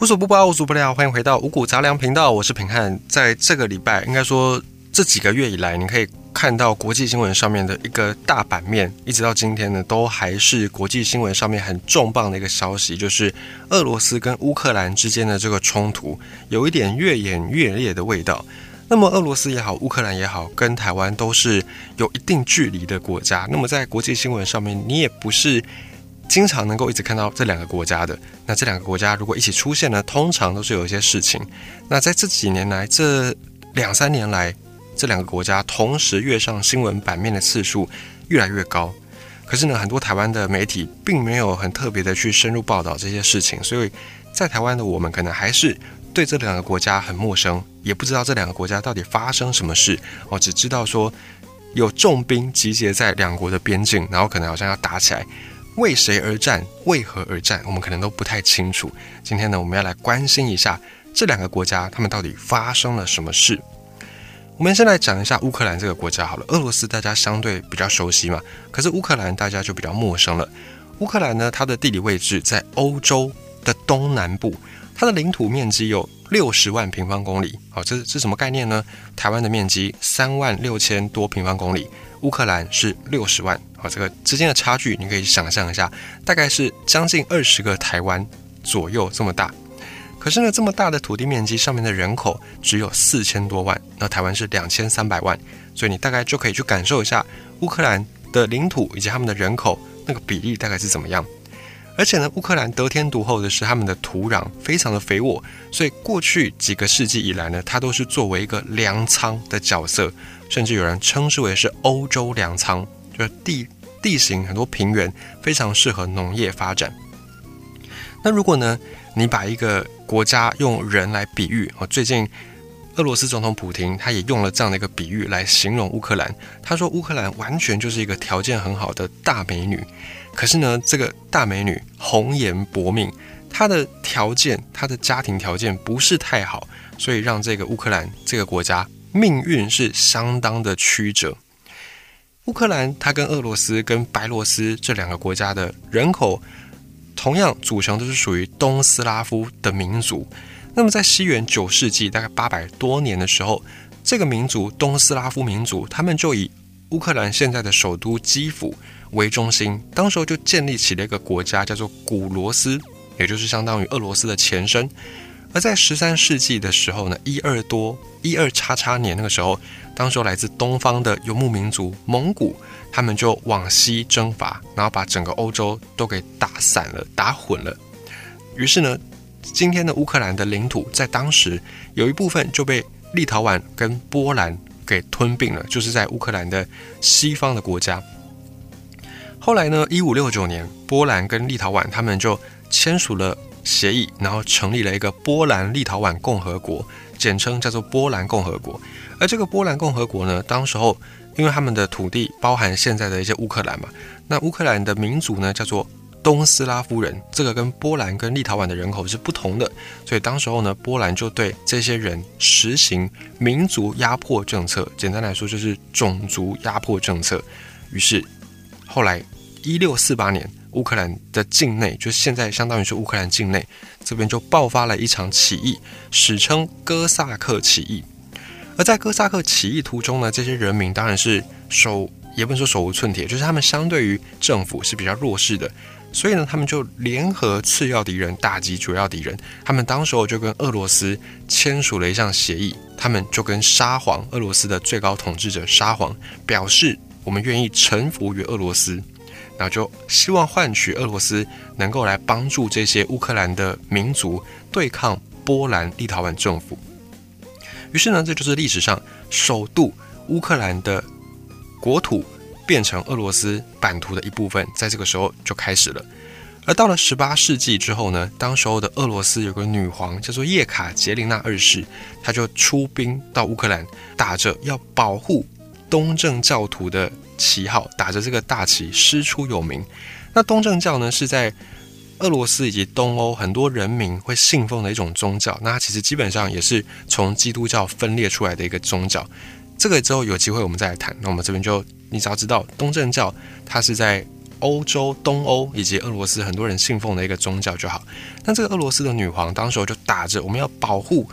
无所不包，无所不聊，欢迎回到五谷杂粮频道，我是平汉。在这个礼拜，应该说这几个月以来，你可以看到国际新闻上面的一个大版面，一直到今天呢，都还是国际新闻上面很重磅的一个消息，就是俄罗斯跟乌克兰之间的这个冲突，有一点越演越烈的味道。那么俄罗斯也好，乌克兰也好，跟台湾都是有一定距离的国家。那么在国际新闻上面，你也不是。经常能够一直看到这两个国家的，那这两个国家如果一起出现呢，通常都是有一些事情。那在这几年来，这两三年来，这两个国家同时跃上新闻版面的次数越来越高。可是呢，很多台湾的媒体并没有很特别的去深入报道这些事情，所以在台湾的我们可能还是对这两个国家很陌生，也不知道这两个国家到底发生什么事。我只知道说有重兵集结在两国的边境，然后可能好像要打起来。为谁而战？为何而战？我们可能都不太清楚。今天呢，我们要来关心一下这两个国家，他们到底发生了什么事？我们先来讲一下乌克兰这个国家好了。俄罗斯大家相对比较熟悉嘛，可是乌克兰大家就比较陌生了。乌克兰呢，它的地理位置在欧洲的东南部，它的领土面积有六十万平方公里。好，这是什么概念呢？台湾的面积三万六千多平方公里。乌克兰是六十万，好，这个之间的差距你可以想象一下，大概是将近二十个台湾左右这么大。可是呢，这么大的土地面积上面的人口只有四千多万，那台湾是两千三百万，所以你大概就可以去感受一下乌克兰的领土以及他们的人口那个比例大概是怎么样。而且呢，乌克兰得天独厚的是他们的土壤非常的肥沃，所以过去几个世纪以来呢，它都是作为一个粮仓的角色。甚至有人称之为是欧洲粮仓，就是地地形很多平原，非常适合农业发展。那如果呢，你把一个国家用人来比喻，哦，最近俄罗斯总统普京他也用了这样的一个比喻来形容乌克兰。他说乌克兰完全就是一个条件很好的大美女，可是呢，这个大美女红颜薄命，她的条件，她的家庭条件不是太好，所以让这个乌克兰这个国家。命运是相当的曲折。乌克兰它跟俄罗斯跟白罗斯这两个国家的人口，同样组成都是属于东斯拉夫的民族。那么在西元九世纪，大概八百多年的时候，这个民族东斯拉夫民族，他们就以乌克兰现在的首都基辅为中心，当时候就建立起了一个国家，叫做古罗斯，也就是相当于俄罗斯的前身。而在十三世纪的时候呢，一二多一二叉叉年那个时候，当时候来自东方的游牧民族蒙古，他们就往西征伐，然后把整个欧洲都给打散了、打混了。于是呢，今天的乌克兰的领土在当时有一部分就被立陶宛跟波兰给吞并了，就是在乌克兰的西方的国家。后来呢，一五六九年，波兰跟立陶宛他们就签署了。协议，然后成立了一个波兰立陶宛共和国，简称叫做波兰共和国。而这个波兰共和国呢，当时候因为他们的土地包含现在的一些乌克兰嘛，那乌克兰的民族呢叫做东斯拉夫人，这个跟波兰跟立陶宛的人口是不同的，所以当时候呢，波兰就对这些人实行民族压迫政策，简单来说就是种族压迫政策。于是后来一六四八年。乌克兰的境内，就现在相当于是乌克兰境内，这边就爆发了一场起义，史称哥萨克起义。而在哥萨克起义途中呢，这些人民当然是手也不能说手无寸铁，就是他们相对于政府是比较弱势的，所以呢，他们就联合次要敌人打击主要敌人。他们当时候就跟俄罗斯签署了一项协议，他们就跟沙皇俄罗斯的最高统治者沙皇表示，我们愿意臣服于俄罗斯。然后就希望换取俄罗斯能够来帮助这些乌克兰的民族对抗波兰立陶宛政府。于是呢，这就是历史上首度乌克兰的国土变成俄罗斯版图的一部分，在这个时候就开始了。而到了十八世纪之后呢，当时候的俄罗斯有个女皇叫做叶卡捷琳娜二世，她就出兵到乌克兰，打着要保护东正教徒的。旗号打着这个大旗师出有名。那东正教呢，是在俄罗斯以及东欧很多人民会信奉的一种宗教。那它其实基本上也是从基督教分裂出来的一个宗教。这个之后有机会我们再来谈。那我们这边就你只要知道东正教，它是在欧洲、东欧以及俄罗斯很多人信奉的一个宗教就好。那这个俄罗斯的女皇当时候就打着我们要保护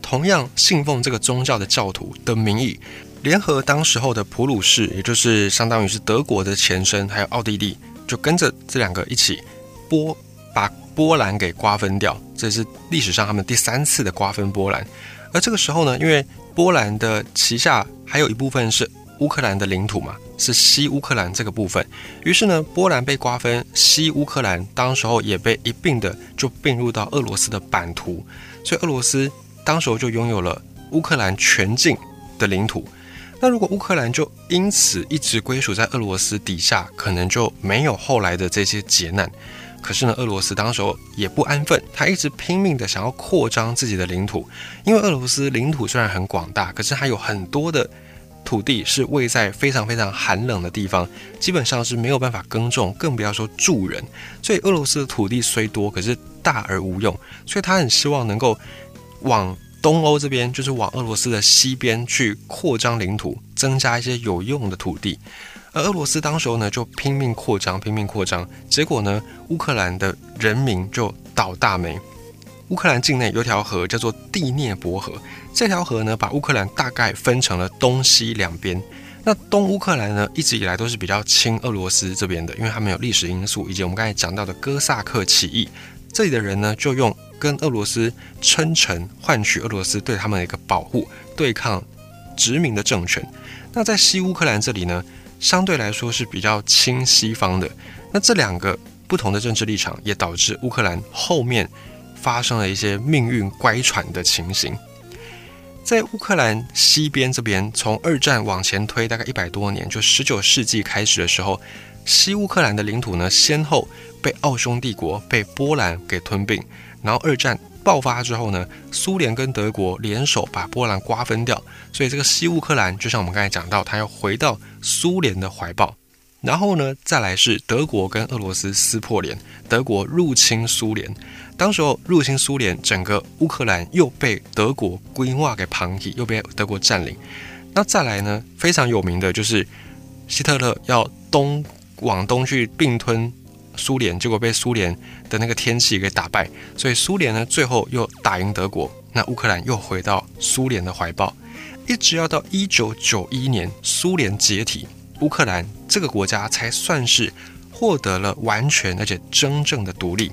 同样信奉这个宗教的教徒的名义，联合当时候的普鲁士，也就是相当于是德国的前身，还有奥地利，就跟着这两个一起波把波兰给瓜分掉。这是历史上他们第三次的瓜分波兰。而这个时候呢，因为波兰的旗下还有一部分是乌克兰的领土嘛，是西乌克兰这个部分。于是呢，波兰被瓜分，西乌克兰当时候也被一并的就并入到俄罗斯的版图，所以俄罗斯当时候就拥有了乌克兰全境的领土。那如果乌克兰就因此一直归属在俄罗斯底下，可能就没有后来的这些劫难。可是呢，俄罗斯当时候也不安分，他一直拼命的想要扩张自己的领土，因为俄罗斯领土虽然很广大，可是它有很多的土地是位在非常非常寒冷的地方，基本上是没有办法耕种，更不要说住人。所以俄罗斯的土地虽多，可是大而无用，所以他很希望能够往东欧这边，就是往俄罗斯的西边去扩张领土，增加一些有用的土地。而俄罗斯当时候呢，就拼命扩张，拼命扩张，结果呢，乌克兰的人民就倒大霉。乌克兰境内有条河叫做第聂伯河，这条河呢，把乌克兰大概分成了东西两边。那东乌克兰呢，一直以来都是比较亲俄罗斯这边的，因为他们有历史因素，以及我们刚才讲到的哥萨克起义，这里的人呢，就用跟俄罗斯称臣，换取俄罗斯对他们的一个保护，对抗殖民的政权。那在西乌克兰这里呢？相对来说是比较亲西方的，那这两个不同的政治立场，也导致乌克兰后面发生了一些命运乖舛的情形。在乌克兰西边这边，从二战往前推大概一百多年，就十九世纪开始的时候，西乌克兰的领土呢，先后被奥匈帝国、被波兰给吞并，然后二战。爆发之后呢，苏联跟德国联手把波兰瓜分掉，所以这个西乌克兰就像我们刚才讲到，它要回到苏联的怀抱。然后呢，再来是德国跟俄罗斯撕破脸，德国入侵苏联，当时候入侵苏联，整个乌克兰又被德国规划给旁体，又被德国占领。那再来呢，非常有名的就是希特勒要东往东去并吞。苏联结果被苏联的那个天气给打败，所以苏联呢最后又打赢德国，那乌克兰又回到苏联的怀抱，一直要到一九九一年苏联解体，乌克兰这个国家才算是获得了完全而且真正的独立。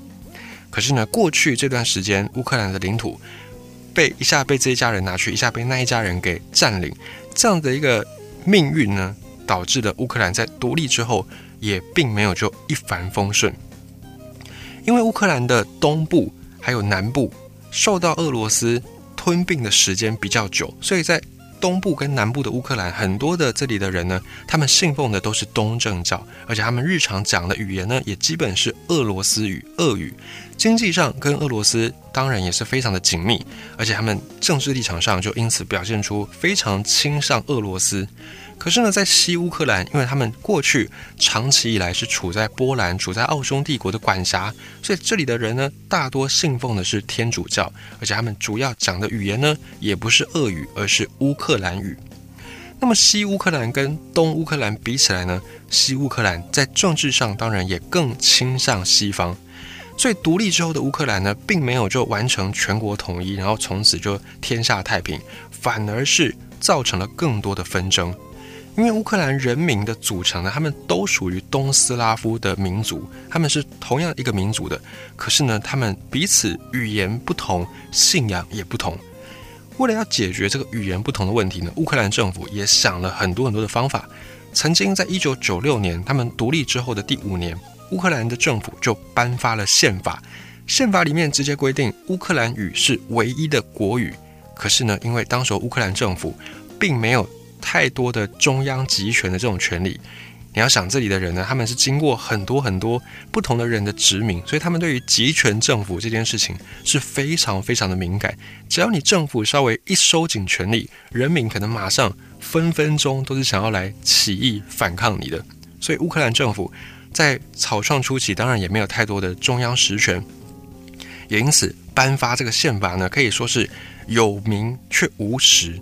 可是呢，过去这段时间乌克兰的领土被一下被这一家人拿去，一下被那一家人给占领，这样的一个命运呢，导致了乌克兰在独立之后。也并没有就一帆风顺，因为乌克兰的东部还有南部受到俄罗斯吞并的时间比较久，所以在东部跟南部的乌克兰，很多的这里的人呢，他们信奉的都是东正教，而且他们日常讲的语言呢，也基本是俄罗斯语、俄语。经济上跟俄罗斯当然也是非常的紧密，而且他们政治立场上就因此表现出非常倾向俄罗斯。可是呢，在西乌克兰，因为他们过去长期以来是处在波兰、处在奥匈帝国的管辖，所以这里的人呢，大多信奉的是天主教，而且他们主要讲的语言呢，也不是俄语，而是乌克兰语。那么西乌克兰跟东乌克兰比起来呢，西乌克兰在政治上当然也更倾向西方，所以独立之后的乌克兰呢，并没有就完成全国统一，然后从此就天下太平，反而是造成了更多的纷争。因为乌克兰人民的组成呢，他们都属于东斯拉夫的民族，他们是同样一个民族的。可是呢，他们彼此语言不同，信仰也不同。为了要解决这个语言不同的问题呢，乌克兰政府也想了很多很多的方法。曾经在一九九六年，他们独立之后的第五年，乌克兰的政府就颁发了宪法，宪法里面直接规定乌克兰语是唯一的国语。可是呢，因为当时乌克兰政府并没有。太多的中央集权的这种权利，你要想这里的人呢，他们是经过很多很多不同的人的殖民，所以他们对于集权政府这件事情是非常非常的敏感。只要你政府稍微一收紧权力，人民可能马上分分钟都是想要来起义反抗你的。所以乌克兰政府在草创初期，当然也没有太多的中央实权，也因此颁发这个宪法呢，可以说是有名却无实。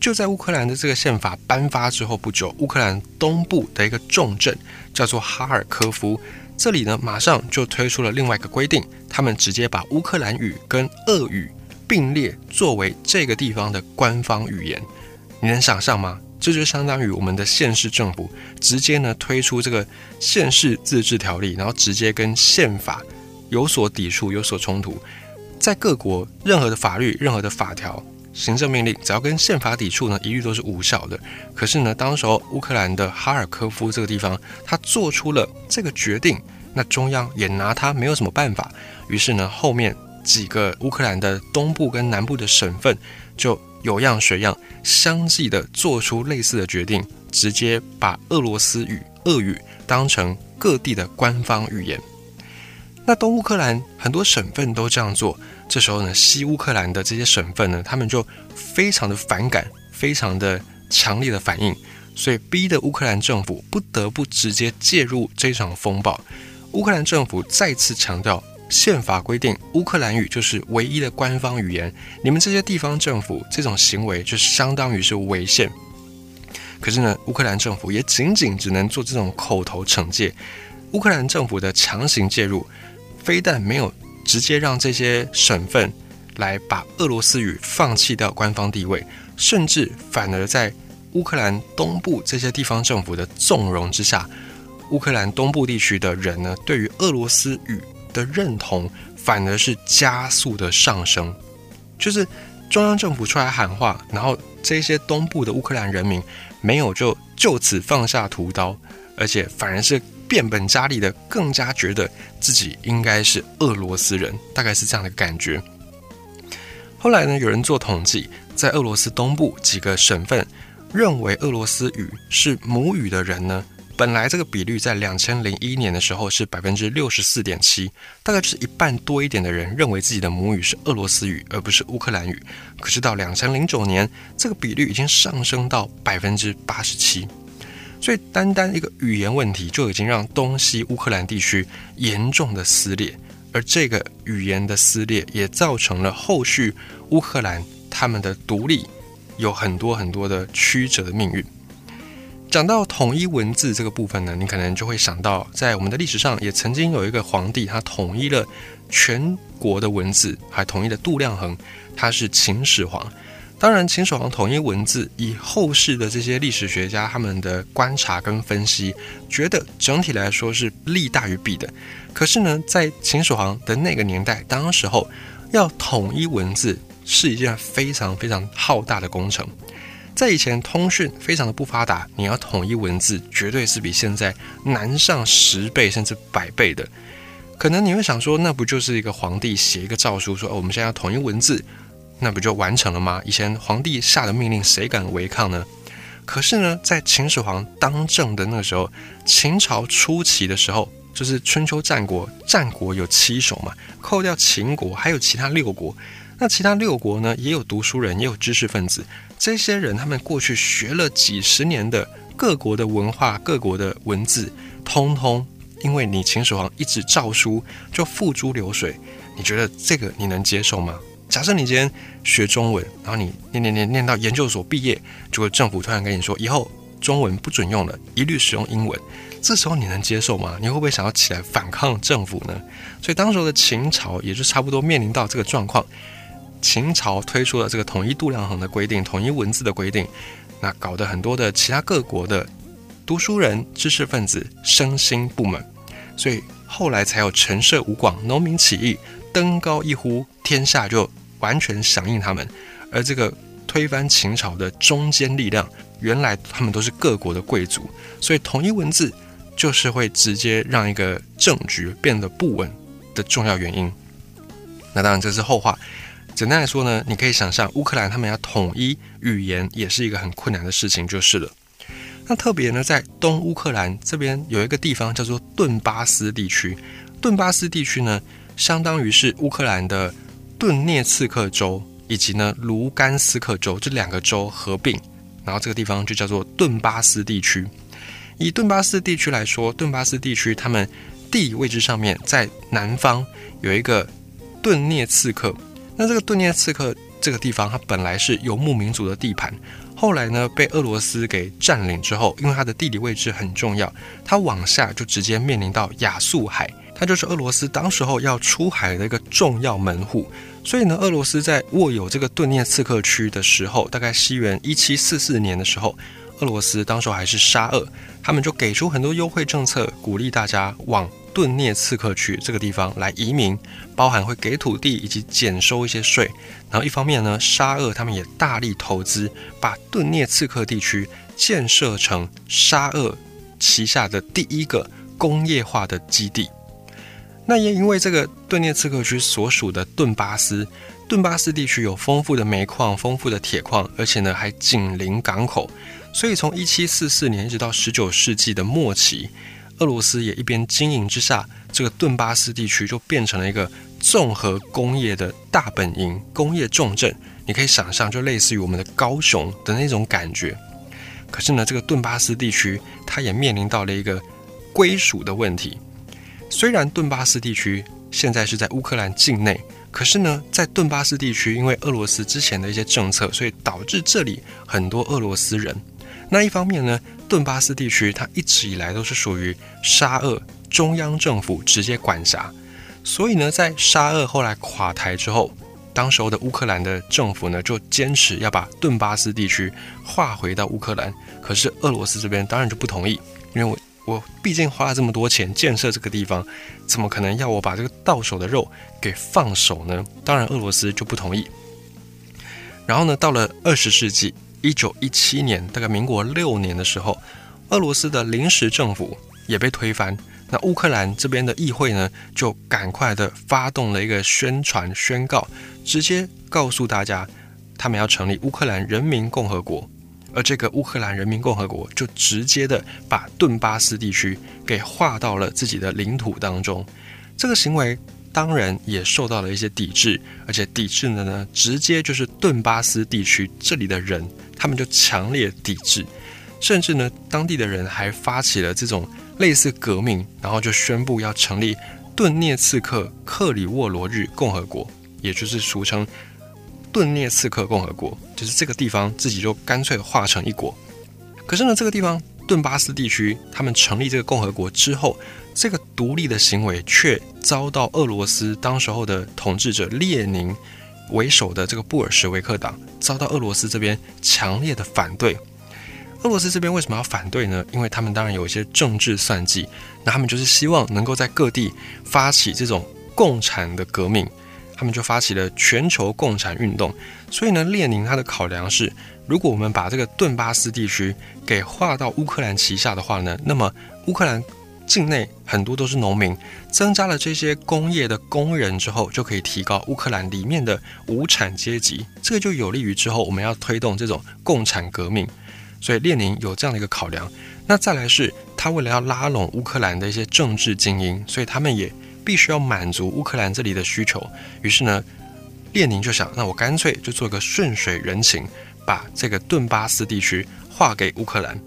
就在乌克兰的这个宪法颁发之后不久，乌克兰东部的一个重镇叫做哈尔科夫，这里呢马上就推出了另外一个规定，他们直接把乌克兰语跟俄语并列作为这个地方的官方语言。你能想象吗？这就相当于我们的县市政府直接呢推出这个县市自治条例，然后直接跟宪法有所抵触、有所冲突。在各国，任何的法律、任何的法条。行政命令只要跟宪法抵触呢，一律都是无效的。可是呢，当时候乌克兰的哈尔科夫这个地方，他做出了这个决定，那中央也拿他没有什么办法。于是呢，后面几个乌克兰的东部跟南部的省份就有样学样，相继的做出类似的决定，直接把俄罗斯语、俄语当成各地的官方语言。那东乌克兰很多省份都这样做。这时候呢，西乌克兰的这些省份呢，他们就非常的反感，非常的强烈的反应，所以逼得乌克兰政府不得不直接介入这场风暴。乌克兰政府再次强调，宪法规定乌克兰语就是唯一的官方语言，你们这些地方政府这种行为就相当于是违宪。可是呢，乌克兰政府也仅仅只能做这种口头惩戒。乌克兰政府的强行介入，非但没有。直接让这些省份来把俄罗斯语放弃掉官方地位，甚至反而在乌克兰东部这些地方政府的纵容之下，乌克兰东部地区的人呢，对于俄罗斯语的认同反而是加速的上升。就是中央政府出来喊话，然后这些东部的乌克兰人民没有就就此放下屠刀，而且反而是。变本加厉的，更加觉得自己应该是俄罗斯人，大概是这样的感觉。后来呢，有人做统计，在俄罗斯东部几个省份，认为俄罗斯语是母语的人呢，本来这个比率在两千零一年的时候是百分之六十四点七，大概就是一半多一点的人认为自己的母语是俄罗斯语，而不是乌克兰语。可是到两千零九年，这个比率已经上升到百分之八十七。所以，单单一个语言问题就已经让东西乌克兰地区严重的撕裂，而这个语言的撕裂也造成了后续乌克兰他们的独立有很多很多的曲折的命运。讲到统一文字这个部分呢，你可能就会想到，在我们的历史上也曾经有一个皇帝，他统一了全国的文字，还统一了度量衡，他是秦始皇。当然，秦始皇统一文字，以后世的这些历史学家他们的观察跟分析，觉得整体来说是利大于弊的。可是呢，在秦始皇的那个年代，当时候要统一文字是一件非常非常浩大的工程。在以前，通讯非常的不发达，你要统一文字，绝对是比现在难上十倍甚至百倍的。可能你会想说，那不就是一个皇帝写一个诏书，说，我们现在要统一文字？那不就完成了吗？以前皇帝下的命令，谁敢违抗呢？可是呢，在秦始皇当政的那个时候，秦朝初期的时候，就是春秋战国，战国有七雄嘛，扣掉秦国，还有其他六国。那其他六国呢，也有读书人，也有知识分子。这些人他们过去学了几十年的各国的文化、各国的文字，通通因为你秦始皇一纸诏书就付诸流水。你觉得这个你能接受吗？假设你今天学中文，然后你念念念念到研究所毕业，结果政府突然跟你说以后中文不准用了，一律使用英文，这时候你能接受吗？你会不会想要起来反抗政府呢？所以当时的秦朝也就差不多面临到这个状况，秦朝推出了这个统一度量衡的规定，统一文字的规定，那搞得很多的其他各国的读书人、知识分子身心不满，所以后来才有陈涉吴广农民起义。登高一呼，天下就完全响应他们。而这个推翻秦朝的中坚力量，原来他们都是各国的贵族，所以统一文字就是会直接让一个政局变得不稳的重要原因。那当然这是后话。简单来说呢，你可以想象乌克兰他们要统一语言也是一个很困难的事情，就是了。那特别呢，在东乌克兰这边有一个地方叫做顿巴斯地区，顿巴斯地区呢。相当于是乌克兰的顿涅茨克州以及呢卢甘斯克州这两个州合并，然后这个地方就叫做顿巴斯地区。以顿巴斯地区来说，顿巴斯地区他们地理位置上面在南方有一个顿涅茨克，那这个顿涅茨克这个地方它本来是游牧民族的地盘，后来呢被俄罗斯给占领之后，因为它的地理位置很重要，它往下就直接面临到亚速海，它就是俄罗斯当时候要出海的一个重要门户。所以呢，俄罗斯在握有这个顿涅茨克区的时候，大概西元一七四四年的时候，俄罗斯当时候还是沙俄，他们就给出很多优惠政策，鼓励大家往顿涅茨克区这个地方来移民，包含会给土地以及减收一些税。然后一方面呢，沙俄他们也大力投资，把顿涅茨克地区建设成沙俄旗下的第一个工业化的基地。那也因为这个顿涅茨克区所属的顿巴斯，顿巴斯地区有丰富的煤矿、丰富的铁矿，而且呢还紧邻港口，所以从一七四四年一直到十九世纪的末期，俄罗斯也一边经营之下，这个顿巴斯地区就变成了一个综合工业的大本营、工业重镇。你可以想象，就类似于我们的高雄的那种感觉。可是呢，这个顿巴斯地区它也面临到了一个归属的问题。虽然顿巴斯地区现在是在乌克兰境内，可是呢，在顿巴斯地区，因为俄罗斯之前的一些政策，所以导致这里很多俄罗斯人。那一方面呢，顿巴斯地区它一直以来都是属于沙俄中央政府直接管辖，所以呢，在沙俄后来垮台之后，当时候的乌克兰的政府呢就坚持要把顿巴斯地区划回到乌克兰，可是俄罗斯这边当然就不同意，因为。我毕竟花了这么多钱建设这个地方，怎么可能要我把这个到手的肉给放手呢？当然，俄罗斯就不同意。然后呢，到了二十世纪一九一七年，大概民国六年的时候，俄罗斯的临时政府也被推翻。那乌克兰这边的议会呢，就赶快的发动了一个宣传宣告，直接告诉大家，他们要成立乌克兰人民共和国。而这个乌克兰人民共和国就直接的把顿巴斯地区给划到了自己的领土当中，这个行为当然也受到了一些抵制，而且抵制的呢，直接就是顿巴斯地区这里的人，他们就强烈抵制，甚至呢，当地的人还发起了这种类似革命，然后就宣布要成立顿涅茨克克里沃罗日共和国，也就是俗称。顿涅茨克共和国就是这个地方自己就干脆化成一国。可是呢，这个地方顿巴斯地区，他们成立这个共和国之后，这个独立的行为却遭到俄罗斯当时候的统治者列宁为首的这个布尔什维克党遭到俄罗斯这边强烈的反对。俄罗斯这边为什么要反对呢？因为他们当然有一些政治算计，那他们就是希望能够在各地发起这种共产的革命。他们就发起了全球共产运动，所以呢，列宁他的考量是，如果我们把这个顿巴斯地区给划到乌克兰旗下的话呢，那么乌克兰境内很多都是农民，增加了这些工业的工人之后，就可以提高乌克兰里面的无产阶级，这个就有利于之后我们要推动这种共产革命。所以列宁有这样的一个考量。那再来是，他为了要拉拢乌克兰的一些政治精英，所以他们也。必须要满足乌克兰这里的需求，于是呢，列宁就想，那我干脆就做个顺水人情，把这个顿巴斯地区划给乌克兰。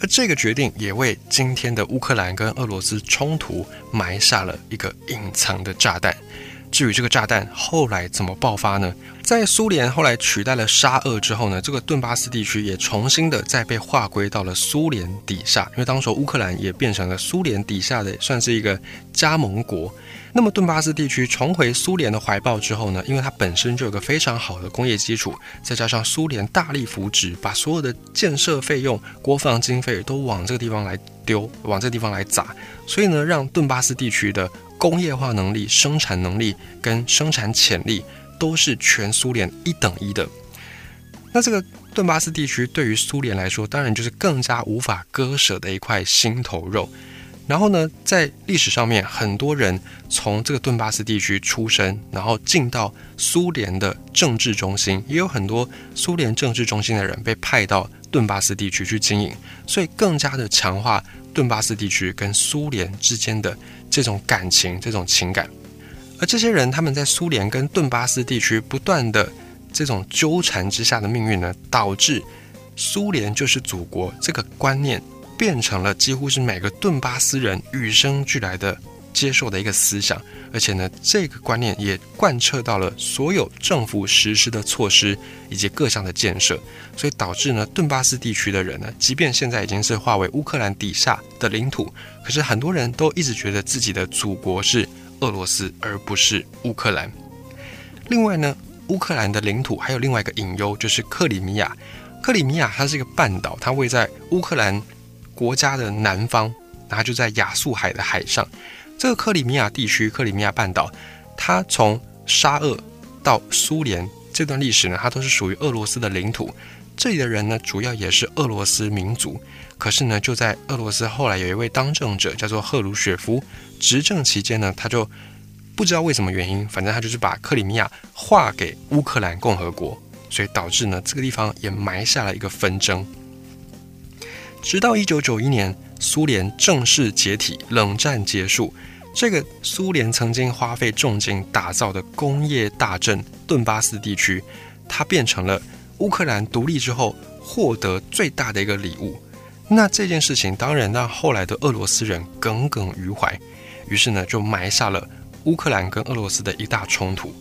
而这个决定也为今天的乌克兰跟俄罗斯冲突埋下了一个隐藏的炸弹。至于这个炸弹后来怎么爆发呢？在苏联后来取代了沙俄之后呢，这个顿巴斯地区也重新的再被划归到了苏联底下，因为当时乌克兰也变成了苏联底下的算是一个加盟国。那么顿巴斯地区重回苏联的怀抱之后呢，因为它本身就有个非常好的工业基础，再加上苏联大力扶植，把所有的建设费用、国防经费都往这个地方来丢，往这个地方来砸，所以呢，让顿巴斯地区的。工业化能力、生产能力跟生产潜力都是全苏联一等一的。那这个顿巴斯地区对于苏联来说，当然就是更加无法割舍的一块心头肉。然后呢，在历史上面，很多人从这个顿巴斯地区出生，然后进到苏联的政治中心，也有很多苏联政治中心的人被派到顿巴斯地区去经营，所以更加的强化顿巴斯地区跟苏联之间的。这种感情，这种情感，而这些人他们在苏联跟顿巴斯地区不断的这种纠缠之下的命运呢，导致苏联就是祖国这个观念变成了几乎是每个顿巴斯人与生俱来的接受的一个思想，而且呢，这个观念也贯彻到了所有政府实施的措施以及各项的建设，所以导致呢，顿巴斯地区的人呢，即便现在已经是划为乌克兰底下的领土，可是很多人都一直觉得自己的祖国是俄罗斯，而不是乌克兰。另外呢，乌克兰的领土还有另外一个隐忧，就是克里米亚。克里米亚它是一个半岛，它位在乌克兰国家的南方，然后就在亚速海的海上。这个克里米亚地区，克里米亚半岛，它从沙俄到苏联这段历史呢，它都是属于俄罗斯的领土。这里的人呢，主要也是俄罗斯民族。可是呢，就在俄罗斯后来有一位当政者叫做赫鲁雪夫执政期间呢，他就不知道为什么原因，反正他就是把克里米亚划给乌克兰共和国，所以导致呢，这个地方也埋下了一个纷争。直到一九九一年，苏联正式解体，冷战结束。这个苏联曾经花费重金打造的工业大镇顿巴斯地区，它变成了乌克兰独立之后获得最大的一个礼物。那这件事情当然让后来的俄罗斯人耿耿于怀，于是呢，就埋下了乌克兰跟俄罗斯的一大冲突。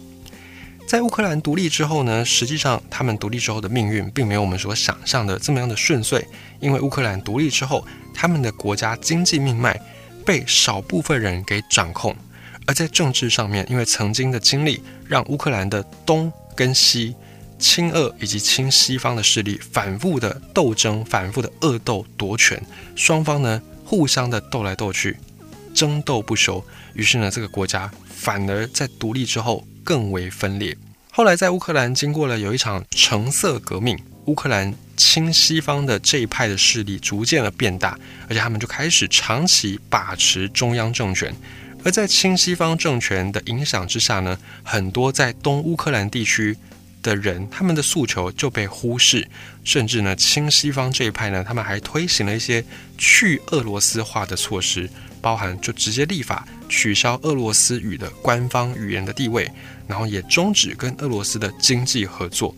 在乌克兰独立之后呢，实际上他们独立之后的命运并没有我们所想象的这么样的顺遂。因为乌克兰独立之后，他们的国家经济命脉被少部分人给掌控；而在政治上面，因为曾经的经历让乌克兰的东跟西、亲俄以及亲西方的势力反复的斗争、反复的恶斗夺权，双方呢互相的斗来斗去，争斗不休。于是呢，这个国家反而在独立之后。更为分裂。后来，在乌克兰经过了有一场橙色革命，乌克兰亲西方的这一派的势力逐渐的变大，而且他们就开始长期把持中央政权。而在亲西方政权的影响之下呢，很多在东乌克兰地区的人，他们的诉求就被忽视，甚至呢，亲西方这一派呢，他们还推行了一些去俄罗斯化的措施。包含就直接立法取消俄罗斯语的官方语言的地位，然后也终止跟俄罗斯的经济合作。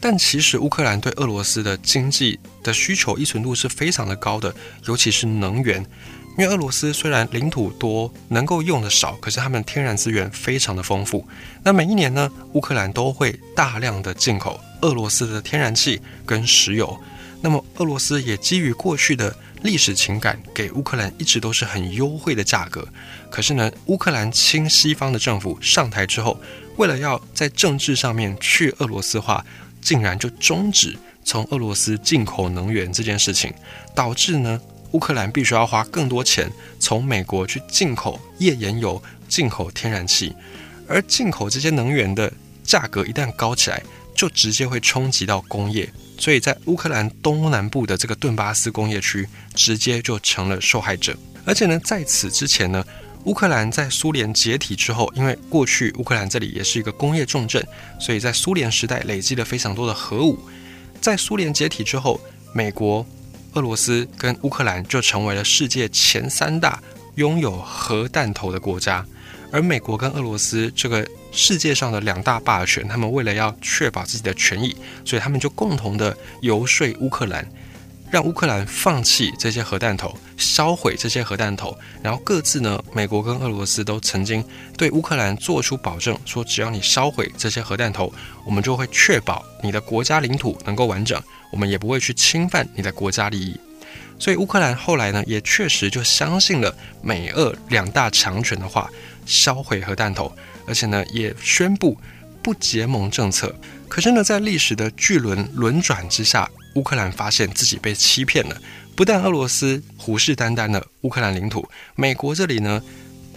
但其实乌克兰对俄罗斯的经济的需求依存度是非常的高的，尤其是能源。因为俄罗斯虽然领土多，能够用的少，可是他们天然资源非常的丰富。那每一年呢，乌克兰都会大量的进口俄罗斯的天然气跟石油。那么俄罗斯也基于过去的。历史情感给乌克兰一直都是很优惠的价格，可是呢，乌克兰亲西方的政府上台之后，为了要在政治上面去俄罗斯化，竟然就终止从俄罗斯进口能源这件事情，导致呢，乌克兰必须要花更多钱从美国去进口页岩油、进口天然气，而进口这些能源的价格一旦高起来，就直接会冲击到工业。所以在乌克兰东南部的这个顿巴斯工业区，直接就成了受害者。而且呢，在此之前呢，乌克兰在苏联解体之后，因为过去乌克兰这里也是一个工业重镇，所以在苏联时代累积了非常多的核武。在苏联解体之后，美国、俄罗斯跟乌克兰就成为了世界前三大拥有核弹头的国家。而美国跟俄罗斯这个世界上的两大霸权，他们为了要确保自己的权益，所以他们就共同的游说乌克兰，让乌克兰放弃这些核弹头，销毁这些核弹头。然后各自呢，美国跟俄罗斯都曾经对乌克兰做出保证，说只要你销毁这些核弹头，我们就会确保你的国家领土能够完整，我们也不会去侵犯你的国家利益。所以乌克兰后来呢，也确实就相信了美俄两大强权的话。销毁核弹头，而且呢，也宣布不结盟政策。可是呢，在历史的巨轮轮转之下，乌克兰发现自己被欺骗了。不但俄罗斯虎视眈眈的乌克兰领土，美国这里呢，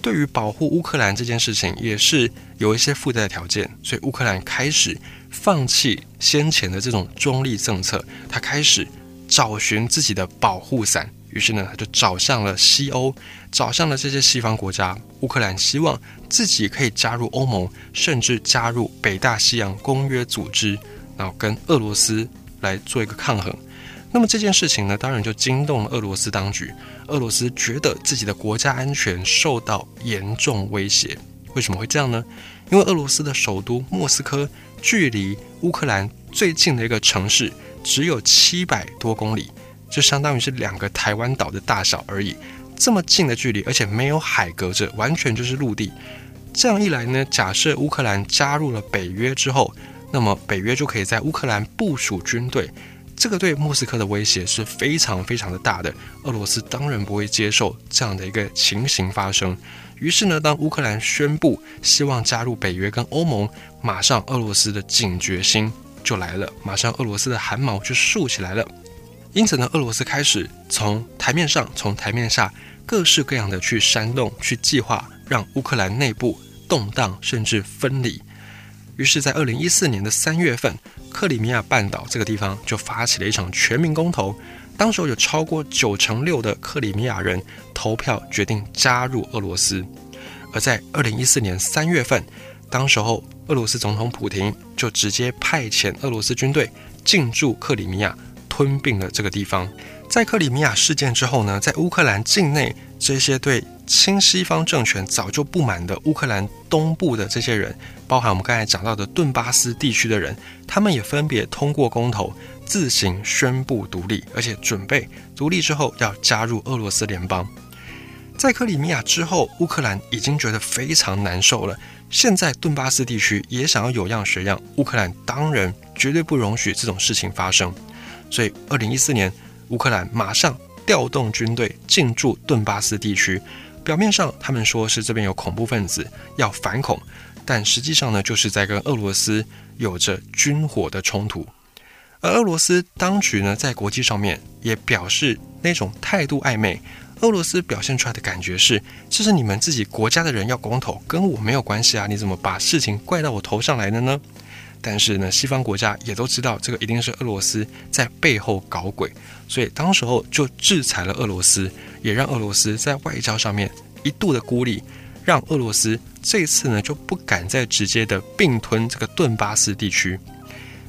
对于保护乌克兰这件事情也是有一些附带条件。所以乌克兰开始放弃先前的这种中立政策，他开始找寻自己的保护伞。于是呢，他就找向了西欧，找向了这些西方国家。乌克兰希望自己可以加入欧盟，甚至加入北大西洋公约组织，然后跟俄罗斯来做一个抗衡。那么这件事情呢，当然就惊动了俄罗斯当局。俄罗斯觉得自己的国家安全受到严重威胁。为什么会这样呢？因为俄罗斯的首都莫斯科距离乌克兰最近的一个城市只有七百多公里。就相当于是两个台湾岛的大小而已。这么近的距离，而且没有海隔着，完全就是陆地。这样一来呢，假设乌克兰加入了北约之后，那么北约就可以在乌克兰部署军队。这个对莫斯科的威胁是非常非常的大的，俄罗斯当然不会接受这样的一个情形发生。于是呢，当乌克兰宣布希望加入北约跟欧盟，马上俄罗斯的警觉心就来了，马上俄罗斯的汗毛就竖起来了。因此呢，俄罗斯开始从台面上、从台面下各式各样的去煽动、去计划，让乌克兰内部动荡甚至分离。于是，在二零一四年的三月份。克里米亚半岛这个地方就发起了一场全民公投，当时有超过九成六的克里米亚人投票决定加入俄罗斯。而在二零一四年三月份，当时候俄罗斯总统普廷就直接派遣俄罗斯军队进驻克里米亚，吞并了这个地方。在克里米亚事件之后呢，在乌克兰境内这些对。亲西方政权早就不满的乌克兰东部的这些人，包含我们刚才讲到的顿巴斯地区的人，他们也分别通过公投自行宣布独立，而且准备独立之后要加入俄罗斯联邦。在克里米亚之后，乌克兰已经觉得非常难受了。现在顿巴斯地区也想要有样学样，乌克兰当然绝对不容许这种事情发生。所以，二零一四年，乌克兰马上调动军队进驻顿巴斯地区。表面上他们说是这边有恐怖分子要反恐，但实际上呢，就是在跟俄罗斯有着军火的冲突。而俄罗斯当局呢，在国际上面也表示那种态度暧昧。俄罗斯表现出来的感觉是，这是你们自己国家的人要公投，跟我没有关系啊！你怎么把事情怪到我头上来了呢？但是呢，西方国家也都知道这个一定是俄罗斯在背后搞鬼，所以当时候就制裁了俄罗斯。也让俄罗斯在外交上面一度的孤立，让俄罗斯这次呢就不敢再直接的并吞这个顿巴斯地区。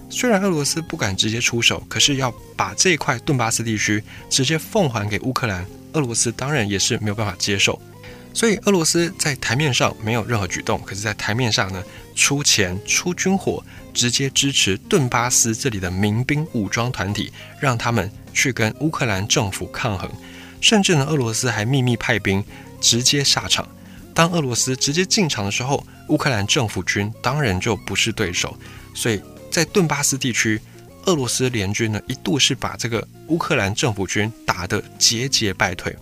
虽然俄罗斯不敢直接出手，可是要把这块顿巴斯地区直接奉还给乌克兰，俄罗斯当然也是没有办法接受。所以俄罗斯在台面上没有任何举动，可是，在台面上呢出钱出军火，直接支持顿巴斯这里的民兵武装团体，让他们去跟乌克兰政府抗衡。甚至呢，俄罗斯还秘密派兵直接下场。当俄罗斯直接进场的时候，乌克兰政府军当然就不是对手。所以在顿巴斯地区，俄罗斯联军呢一度是把这个乌克兰政府军打得节节败退。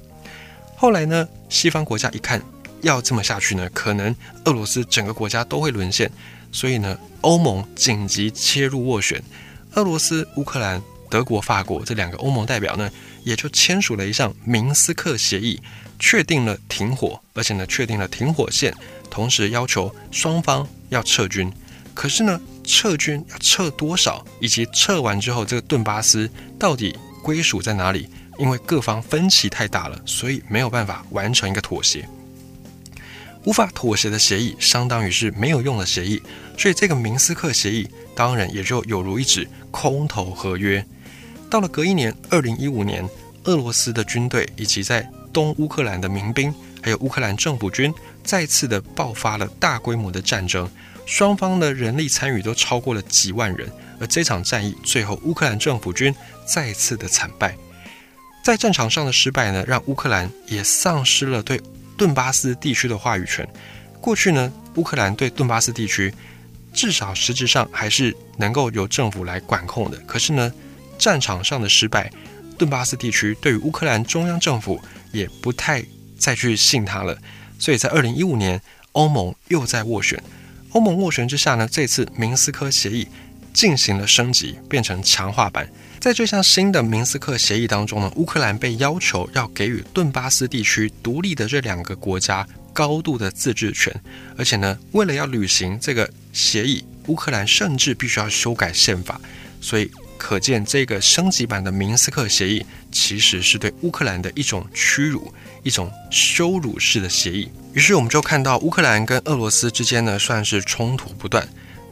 后来呢，西方国家一看要这么下去呢，可能俄罗斯整个国家都会沦陷，所以呢，欧盟紧急切入斡旋，俄罗斯、乌克兰。德国、法国这两个欧盟代表呢，也就签署了一项明斯克协议，确定了停火，而且呢，确定了停火线，同时要求双方要撤军。可是呢，撤军要撤多少，以及撤完之后这个顿巴斯到底归属在哪里？因为各方分歧太大了，所以没有办法完成一个妥协。无法妥协的协议，相当于是没有用的协议，所以这个明斯克协议当然也就有如一纸空头合约。到了隔一年，二零一五年，俄罗斯的军队以及在东乌克兰的民兵，还有乌克兰政府军，再次的爆发了大规模的战争，双方的人力参与都超过了几万人。而这场战役最后，乌克兰政府军再次的惨败，在战场上的失败呢，让乌克兰也丧失了对顿巴斯地区的话语权。过去呢，乌克兰对顿巴斯地区至少实质上还是能够由政府来管控的，可是呢。战场上的失败，顿巴斯地区对于乌克兰中央政府也不太再去信他了。所以在二零一五年，欧盟又在斡旋。欧盟斡旋之下呢，这次明斯克协议进行了升级，变成强化版。在这项新的明斯克协议当中呢，乌克兰被要求要给予顿巴斯地区独立的这两个国家高度的自治权，而且呢，为了要履行这个协议，乌克兰甚至必须要修改宪法。所以。可见，这个升级版的明斯克协议其实是对乌克兰的一种屈辱、一种羞辱式的协议。于是，我们就看到乌克兰跟俄罗斯之间呢，算是冲突不断。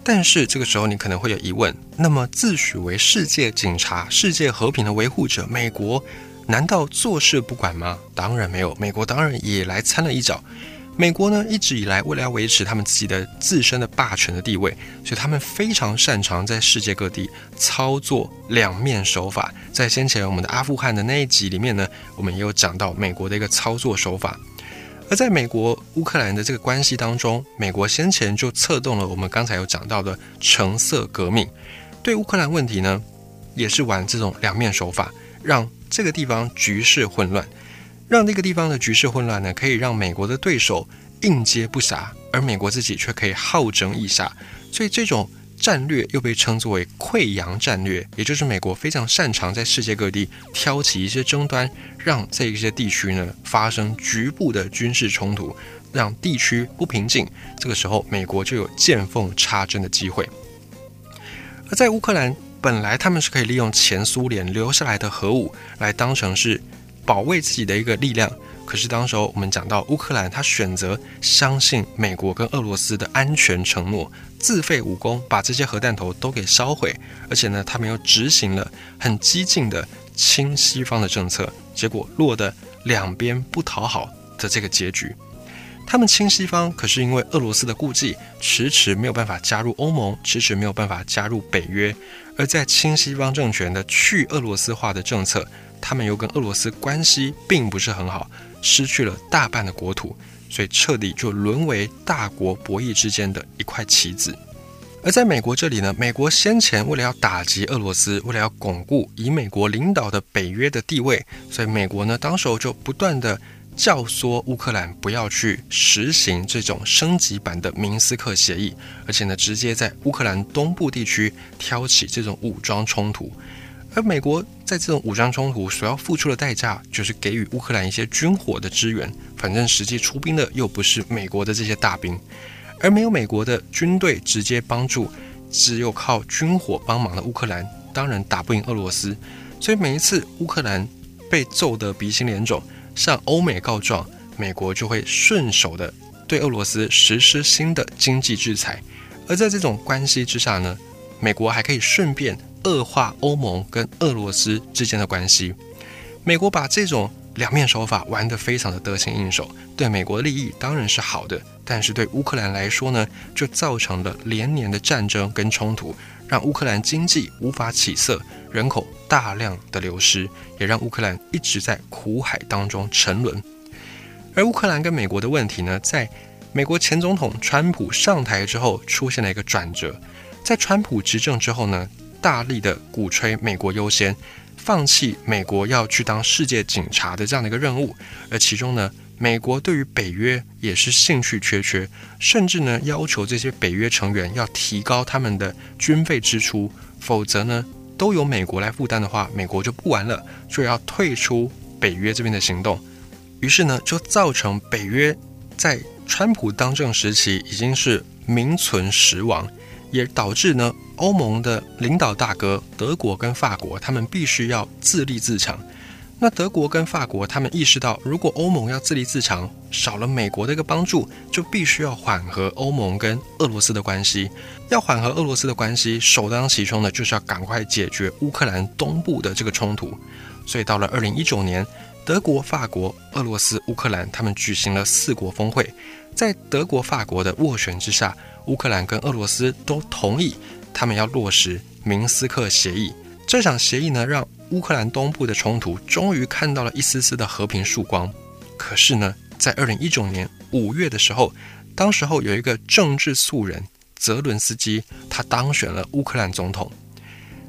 但是，这个时候你可能会有疑问：那么，自诩为世界警察、世界和平的维护者，美国难道坐视不管吗？当然没有，美国当然也来掺了一脚。美国呢一直以来为了要维持他们自己的自身的霸权的地位，所以他们非常擅长在世界各地操作两面手法。在先前我们的阿富汗的那一集里面呢，我们也有讲到美国的一个操作手法。而在美国乌克兰的这个关系当中，美国先前就策动了我们刚才有讲到的橙色革命，对乌克兰问题呢，也是玩这种两面手法，让这个地方局势混乱。让那个地方的局势混乱呢，可以让美国的对手应接不暇，而美国自己却可以好整以暇。所以这种战略又被称作为溃疡战略，也就是美国非常擅长在世界各地挑起一些争端，让这一些地区呢发生局部的军事冲突，让地区不平静。这个时候，美国就有见缝插针的机会。而在乌克兰，本来他们是可以利用前苏联留下来的核武来当成是。保卫自己的一个力量，可是当时候我们讲到乌克兰，他选择相信美国跟俄罗斯的安全承诺，自废武功，把这些核弹头都给烧毁，而且呢，他们又执行了很激进的亲西方的政策，结果落得两边不讨好的这个结局。他们亲西方，可是因为俄罗斯的顾忌，迟迟没有办法加入欧盟，迟迟没有办法加入北约，而在亲西方政权的去俄罗斯化的政策。他们又跟俄罗斯关系并不是很好，失去了大半的国土，所以彻底就沦为大国博弈之间的一块棋子。而在美国这里呢，美国先前为了要打击俄罗斯，为了要巩固以美国领导的北约的地位，所以美国呢当时候就不断的教唆乌克兰不要去实行这种升级版的明斯克协议，而且呢直接在乌克兰东部地区挑起这种武装冲突。而美国在这种武装冲突所要付出的代价，就是给予乌克兰一些军火的支援。反正实际出兵的又不是美国的这些大兵，而没有美国的军队直接帮助，只有靠军火帮忙的乌克兰，当然打不赢俄罗斯。所以每一次乌克兰被揍得鼻青脸肿，向欧美告状，美国就会顺手的对俄罗斯实施新的经济制裁。而在这种关系之下呢，美国还可以顺便。恶化欧盟跟俄罗斯之间的关系，美国把这种两面手法玩得非常的得心应手，对美国的利益当然是好的，但是对乌克兰来说呢，就造成了连年的战争跟冲突，让乌克兰经济无法起色，人口大量的流失，也让乌克兰一直在苦海当中沉沦。而乌克兰跟美国的问题呢，在美国前总统川普上台之后出现了一个转折，在川普执政之后呢。大力的鼓吹美国优先，放弃美国要去当世界警察的这样的一个任务，而其中呢，美国对于北约也是兴趣缺缺，甚至呢要求这些北约成员要提高他们的军费支出，否则呢都由美国来负担的话，美国就不玩了，就要退出北约这边的行动。于是呢，就造成北约在川普当政时期已经是名存实亡。也导致呢，欧盟的领导大哥德国跟法国，他们必须要自立自强。那德国跟法国，他们意识到，如果欧盟要自立自强，少了美国的一个帮助，就必须要缓和欧盟跟俄罗斯的关系。要缓和俄罗斯的关系，首当其冲的就是要赶快解决乌克兰东部的这个冲突。所以到了二零一九年，德国、法国、俄罗斯、乌克兰，他们举行了四国峰会，在德国、法国的斡旋之下。乌克兰跟俄罗斯都同意，他们要落实明斯克协议。这场协议呢，让乌克兰东部的冲突终于看到了一丝丝的和平曙光。可是呢，在二零一九年五月的时候，当时候有一个政治素人泽伦斯基，他当选了乌克兰总统。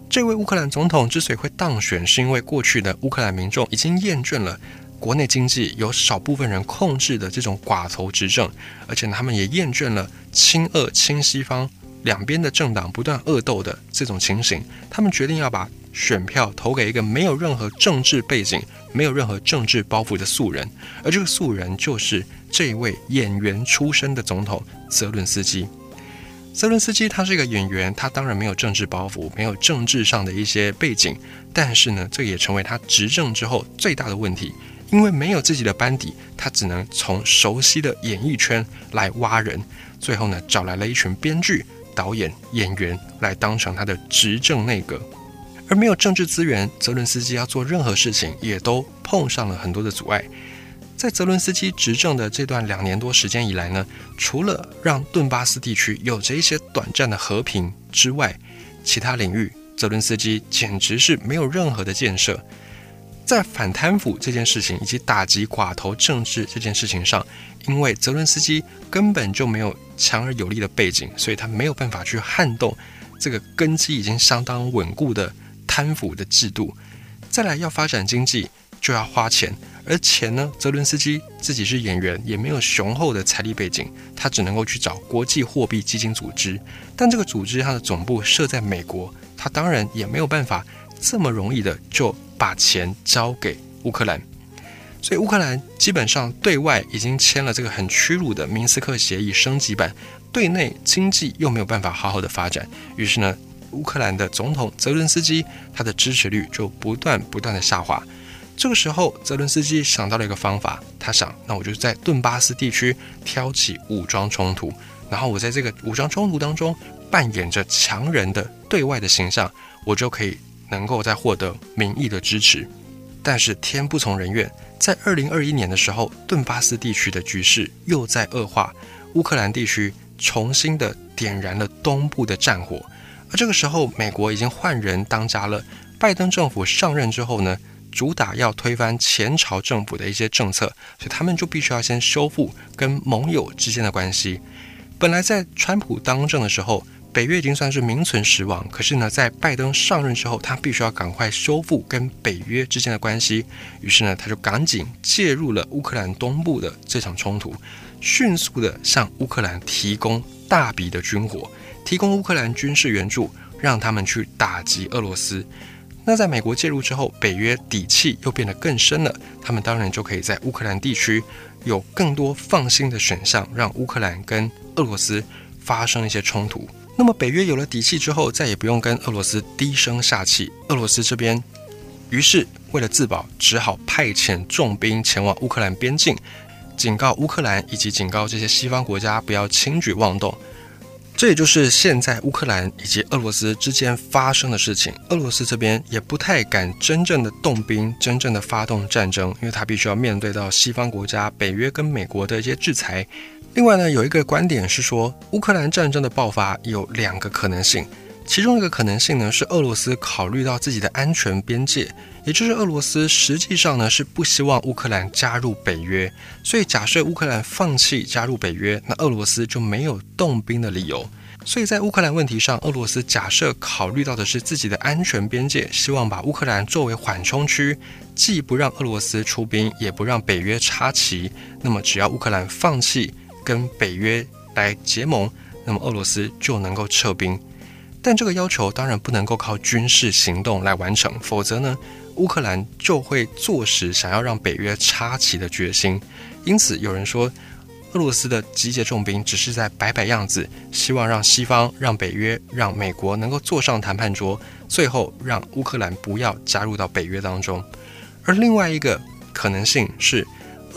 这位乌克兰总统之所以会当选，是因为过去的乌克兰民众已经厌倦了。国内经济由少部分人控制的这种寡头执政，而且他们也厌倦了亲俄亲西方两边的政党不断恶斗的这种情形，他们决定要把选票投给一个没有任何政治背景、没有任何政治包袱的素人，而这个素人就是这位演员出身的总统泽伦斯基。泽伦斯基他是一个演员，他当然没有政治包袱，没有政治上的一些背景，但是呢，这也成为他执政之后最大的问题。因为没有自己的班底，他只能从熟悉的演艺圈来挖人。最后呢，找来了一群编剧、导演、演员来当成他的执政内阁。而没有政治资源，泽伦斯基要做任何事情也都碰上了很多的阻碍。在泽伦斯基执政的这段两年多时间以来呢，除了让顿巴斯地区有着一些短暂的和平之外，其他领域泽伦斯基简直是没有任何的建设。在反贪腐这件事情以及打击寡头政治这件事情上，因为泽伦斯基根本就没有强而有力的背景，所以他没有办法去撼动这个根基已经相当稳固的贪腐的制度。再来要发展经济，就要花钱，而钱呢，泽伦斯基自己是演员，也没有雄厚的财力背景，他只能够去找国际货币基金组织，但这个组织它的总部设在美国，他当然也没有办法这么容易的就。把钱交给乌克兰，所以乌克兰基本上对外已经签了这个很屈辱的明斯克协议升级版，对内经济又没有办法好好的发展，于是呢，乌克兰的总统泽伦斯基他的支持率就不断不断的下滑。这个时候，泽伦斯基想到了一个方法，他想，那我就在顿巴斯地区挑起武装冲突，然后我在这个武装冲突当中扮演着强人的对外的形象，我就可以。能够再获得民意的支持，但是天不从人愿，在二零二一年的时候，顿巴斯地区的局势又在恶化，乌克兰地区重新的点燃了东部的战火，而这个时候，美国已经换人当家了，拜登政府上任之后呢，主打要推翻前朝政府的一些政策，所以他们就必须要先修复跟盟友之间的关系。本来在川普当政的时候。北约已经算是名存实亡，可是呢，在拜登上任之后，他必须要赶快修复跟北约之间的关系。于是呢，他就赶紧介入了乌克兰东部的这场冲突，迅速的向乌克兰提供大笔的军火，提供乌克兰军事援助，让他们去打击俄罗斯。那在美国介入之后，北约底气又变得更深了，他们当然就可以在乌克兰地区有更多放心的选项，让乌克兰跟俄罗斯发生一些冲突。那么北约有了底气之后，再也不用跟俄罗斯低声下气。俄罗斯这边，于是为了自保，只好派遣重兵前往乌克兰边境，警告乌克兰以及警告这些西方国家不要轻举妄动。这也就是现在乌克兰以及俄罗斯之间发生的事情。俄罗斯这边也不太敢真正的动兵，真正的发动战争，因为他必须要面对到西方国家、北约跟美国的一些制裁。另外呢，有一个观点是说，乌克兰战争的爆发有两个可能性，其中一个可能性呢是俄罗斯考虑到自己的安全边界，也就是俄罗斯实际上呢是不希望乌克兰加入北约，所以假设乌克兰放弃加入北约，那俄罗斯就没有动兵的理由。所以在乌克兰问题上，俄罗斯假设考虑到的是自己的安全边界，希望把乌克兰作为缓冲区，既不让俄罗斯出兵，也不让北约插旗，那么只要乌克兰放弃。跟北约来结盟，那么俄罗斯就能够撤兵，但这个要求当然不能够靠军事行动来完成，否则呢，乌克兰就会坐实想要让北约插旗的决心。因此，有人说，俄罗斯的集结重兵只是在摆摆样子，希望让西方、让北约、让美国能够坐上谈判桌，最后让乌克兰不要加入到北约当中。而另外一个可能性是。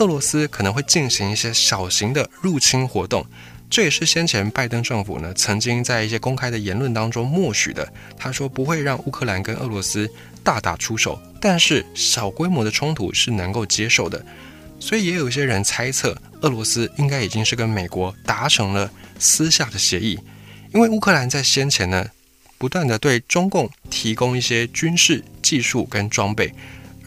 俄罗斯可能会进行一些小型的入侵活动，这也是先前拜登政府呢曾经在一些公开的言论当中默许的。他说不会让乌克兰跟俄罗斯大打出手，但是小规模的冲突是能够接受的。所以也有一些人猜测，俄罗斯应该已经是跟美国达成了私下的协议，因为乌克兰在先前呢不断的对中共提供一些军事技术跟装备，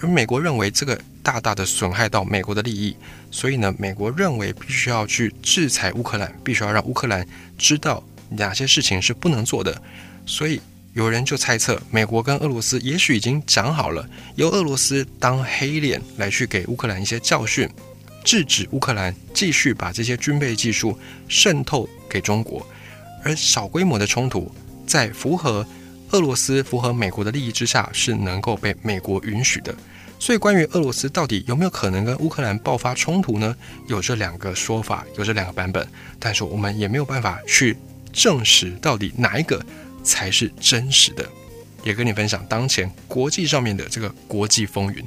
而美国认为这个。大大的损害到美国的利益，所以呢，美国认为必须要去制裁乌克兰，必须要让乌克兰知道哪些事情是不能做的。所以有人就猜测，美国跟俄罗斯也许已经讲好了，由俄罗斯当黑脸来去给乌克兰一些教训，制止乌克兰继续把这些军备技术渗透给中国。而小规模的冲突，在符合俄罗斯、符合美国的利益之下，是能够被美国允许的。所以，关于俄罗斯到底有没有可能跟乌克兰爆发冲突呢？有这两个说法，有这两个版本，但是我们也没有办法去证实到底哪一个才是真实的。也跟你分享当前国际上面的这个国际风云。